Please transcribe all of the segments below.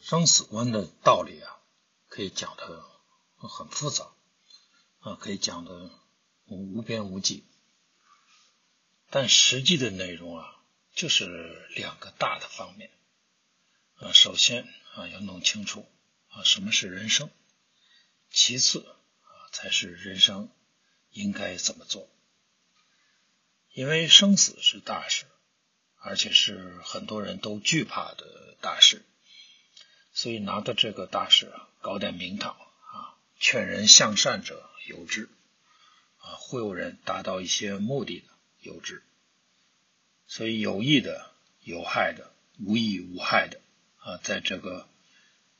生死观的道理啊，可以讲的很复杂啊，可以讲的无边无际，但实际的内容啊，就是两个大的方面啊。首先啊，要弄清楚啊什么是人生，其次啊才是人生应该怎么做。因为生死是大事，而且是很多人都惧怕的大事。所以拿着这个大事啊，搞点名堂啊，劝人向善者有之啊，忽悠人达到一些目的的有之。所以有益的、有害的、无益无害的啊，在这个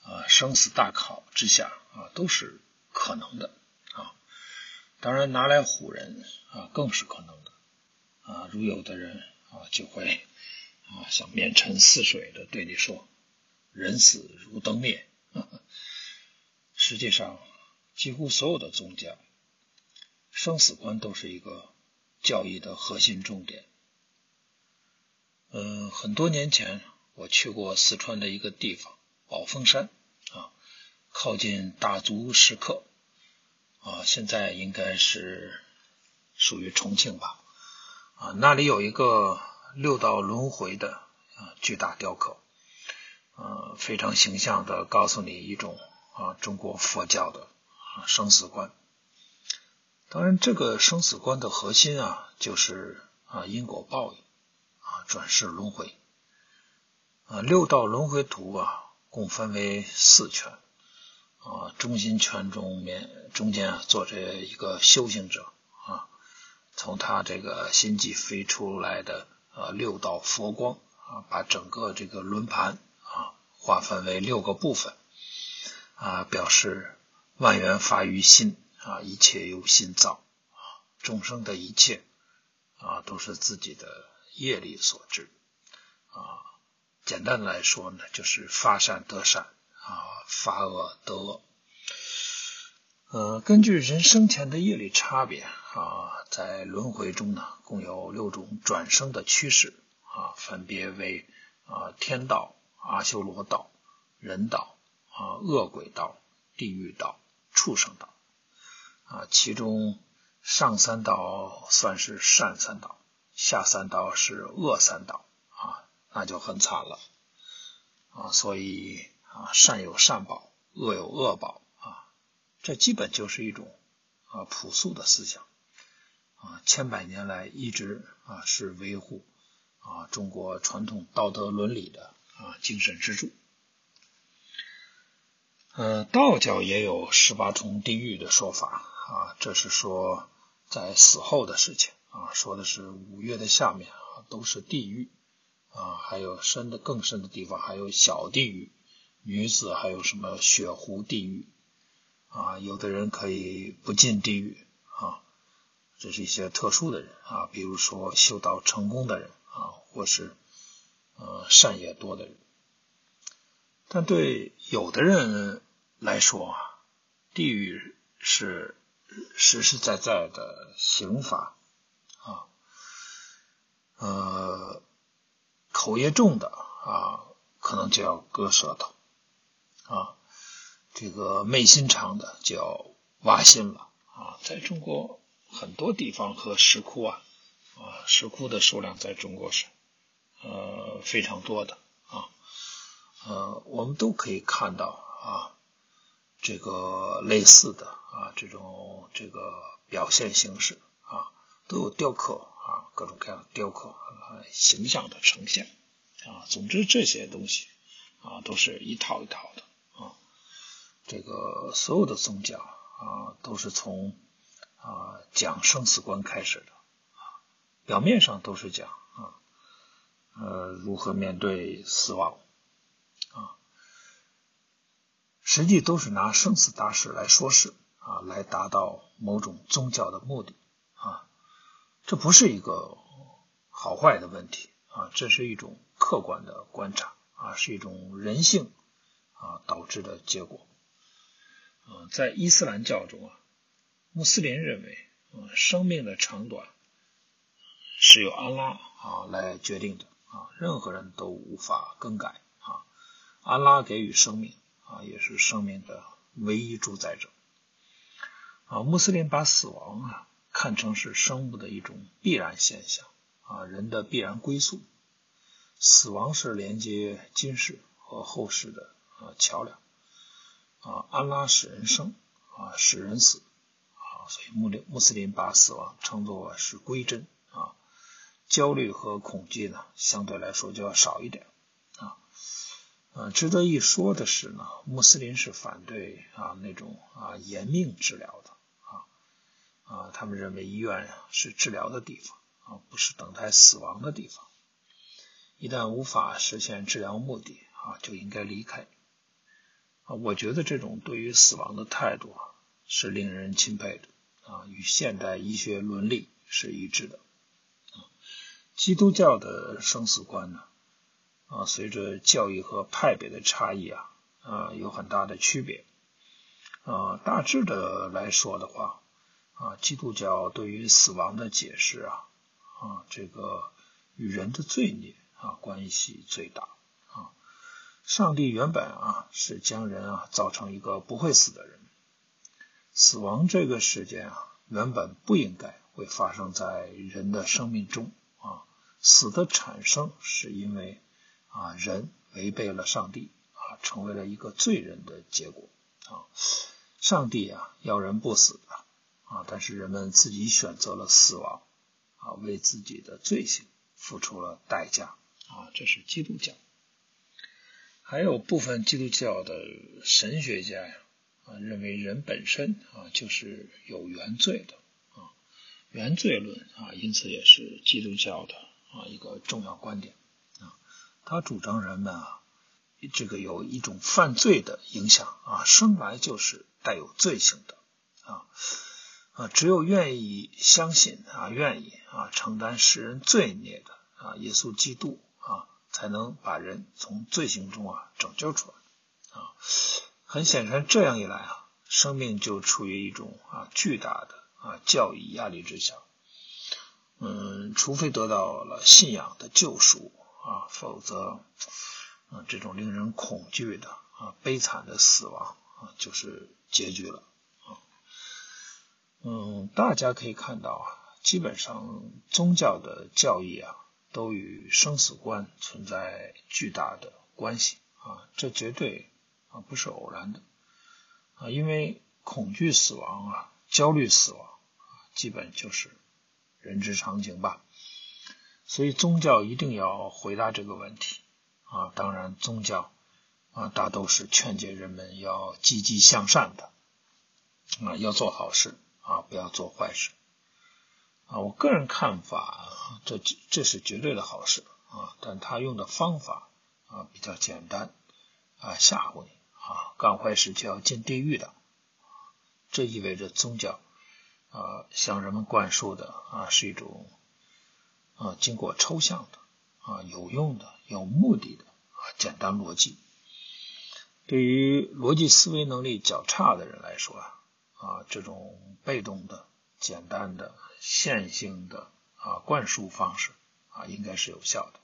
啊生死大考之下啊，都是可能的啊。当然拿来唬人啊，更是可能的啊。如有的人啊，就会啊像面沉似水的对你说。人死如灯灭，实际上，几乎所有的宗教生死观都是一个教义的核心重点。嗯，很多年前我去过四川的一个地方宝峰山啊，靠近大足石刻啊，现在应该是属于重庆吧啊，那里有一个六道轮回的啊巨大雕刻。呃，非常形象的告诉你一种啊，中国佛教的啊生死观。当然，这个生死观的核心啊，就是啊因果报应啊转世轮回啊六道轮回图啊，共分为四圈啊，中心圈中面中间啊坐着一个修行者啊，从他这个心际飞出来的呃六道佛光啊，把整个这个轮盘啊。划分为六个部分啊，表示万缘发于心啊，一切由心造啊，众生的一切啊，都是自己的业力所致啊。简单的来说呢，就是发善得善啊，发恶得恶。呃，根据人生前的业力差别啊，在轮回中呢，共有六种转生的趋势啊，分别为啊天道。阿修罗道、人道啊、恶鬼道、地狱道、畜生道啊，其中上三道算是善三道，下三道是恶三道，那就很惨了啊。所以啊，善有善报，恶有恶报啊，这基本就是一种啊朴素的思想啊，千百年来一直啊是维护啊中国传统道德伦理的。啊，精神支柱。呃，道教也有十八重地狱的说法啊，这是说在死后的事情啊，说的是五岳的下面啊都是地狱啊，还有深的更深的地方还有小地狱，女子还有什么血湖地狱啊，有的人可以不进地狱啊，这是一些特殊的人啊，比如说修道成功的人啊，或是。呃，善业多的人，但对有的人来说啊，地狱是实实在在的刑罚啊，呃，口业重的啊，可能就要割舌头啊，这个昧心肠的就要挖心了啊，在中国很多地方和石窟啊，啊，石窟的数量在中国是。呃，非常多的啊，呃，我们都可以看到啊，这个类似的啊，这种这个表现形式啊，都有雕刻啊，各种各样的雕刻形象的呈现啊。总之，这些东西啊，都是一套一套的啊。这个所有的宗教啊，都是从啊讲生死观开始的啊，表面上都是讲啊。呃，如何面对死亡啊？实际都是拿生死大事来说事啊，来达到某种宗教的目的。这不是一个好坏的问题啊，这是一种客观的观察啊，是一种人性啊导致的结果啊，在伊斯兰教中啊，穆斯林认为，啊，生命的长短是由安拉啊来决定的啊，任何人都无法更改啊。安拉给予生命啊，也是生命的唯一主宰者啊。穆斯林把死亡啊看成是生物的一种必然现象啊，人的必然归宿。死亡是连接今世和后世的啊桥梁啊。安拉使人生啊，使人死啊，所以穆林穆斯林把死亡称作是归真啊。焦虑和恐惧呢，相对来说就要少一点啊。呃，值得一说的是呢，穆斯林是反对啊那种啊延命治疗的啊，他们认为医院是治疗的地方啊，不是等待死亡的地方。一旦无法实现治疗目的啊，就应该离开啊。我觉得这种对于死亡的态度啊，是令人钦佩的啊，与现代医学伦理是一致的啊。基督教的生死观呢啊，随着教义和派别的差异啊啊，有很大的区别啊。大致的来说的话啊，基督教对于死亡的解释啊啊，这个与人的罪孽。啊，关系最大啊！上帝原本啊是将人啊造成一个不会死的人，死亡这个事件啊原本不应该会发生在人的生命中啊。死的产生是因为啊人违背了上帝啊，成为了一个罪人的结果啊。上帝啊要人不死的啊，但是人们自己选择了死亡啊，为自己的罪行付出了代价。啊，这是基督教。还有部分基督教的神学家呀，啊，认为人本身啊就是有原罪的啊，原罪论啊，因此也是基督教的啊一个重要观点啊。他主张人们啊，这个有一种犯罪的影响啊，生来就是带有罪性的啊啊，只有愿意相信啊，愿意啊承担世人罪孽的啊，耶稣基督。啊，才能把人从罪行中啊拯救出来啊。很显然，这样一来啊，生命就处于一种啊巨大的啊教育压力之下。嗯，除非得到了信仰的救赎啊，否则，啊这种令人恐惧的啊悲惨的死亡啊就是结局了。嗯，大家可以看到啊，基本上宗教的教义啊。都与生死观存在巨大的关系啊，这绝对啊不是偶然的啊，因为恐惧死亡啊、焦虑死亡啊，基本就是人之常情吧。所以宗教一定要回答这个问题啊。当然，宗教啊大都是劝诫人们要积极向善的啊，要做好事啊，不要做坏事。啊，我个人看法，这这是绝对的好事啊，但他用的方法啊比较简单啊，吓唬你啊，干坏事就要进地狱的，这意味着宗教啊向人们灌输的啊是一种啊经过抽象的啊有用的有目的的啊简单逻辑，对于逻辑思维能力较差的人来说啊啊这种被动的简单的。线性的啊灌输方式啊应该是有效的。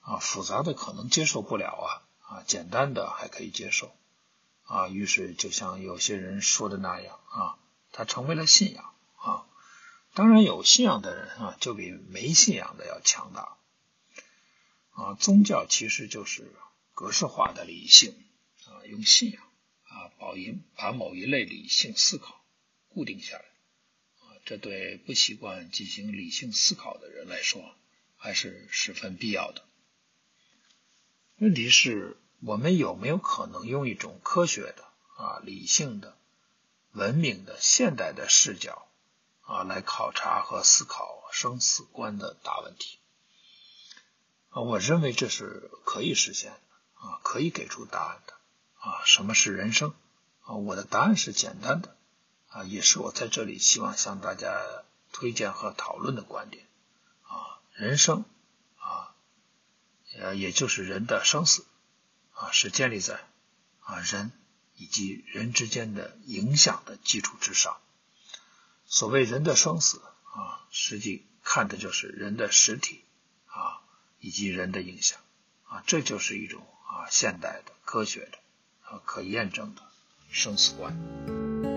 啊复杂的可能接受不了啊啊简单的还可以接受。啊于是就像有些人说的那样啊它成为了信仰啊。当然有信仰的人啊就比没信仰的要强大。啊宗教其实就是格式化的理性啊用信仰啊保一把某一类理性思考固定下来啊。这对不习惯进行理性思考的人来说，还是十分必要的。问题是，我们有没有可能用一种科学的、啊理性的、文明的、现代的视角，啊来考察和思考生死观的大问题？啊，我认为这是可以实现的，啊，可以给出答案的。啊，什么是人生？啊，我的答案是简单的。啊，也是我在这里希望向大家推荐和讨论的观点啊，人生啊，呃，也就是人的生死啊，是建立在啊人以及人之间的影响的基础之上。所谓人的生死啊，实际看的就是人的实体啊，以及人的影响啊，这就是一种啊现代的科学的啊可验证的胜死观。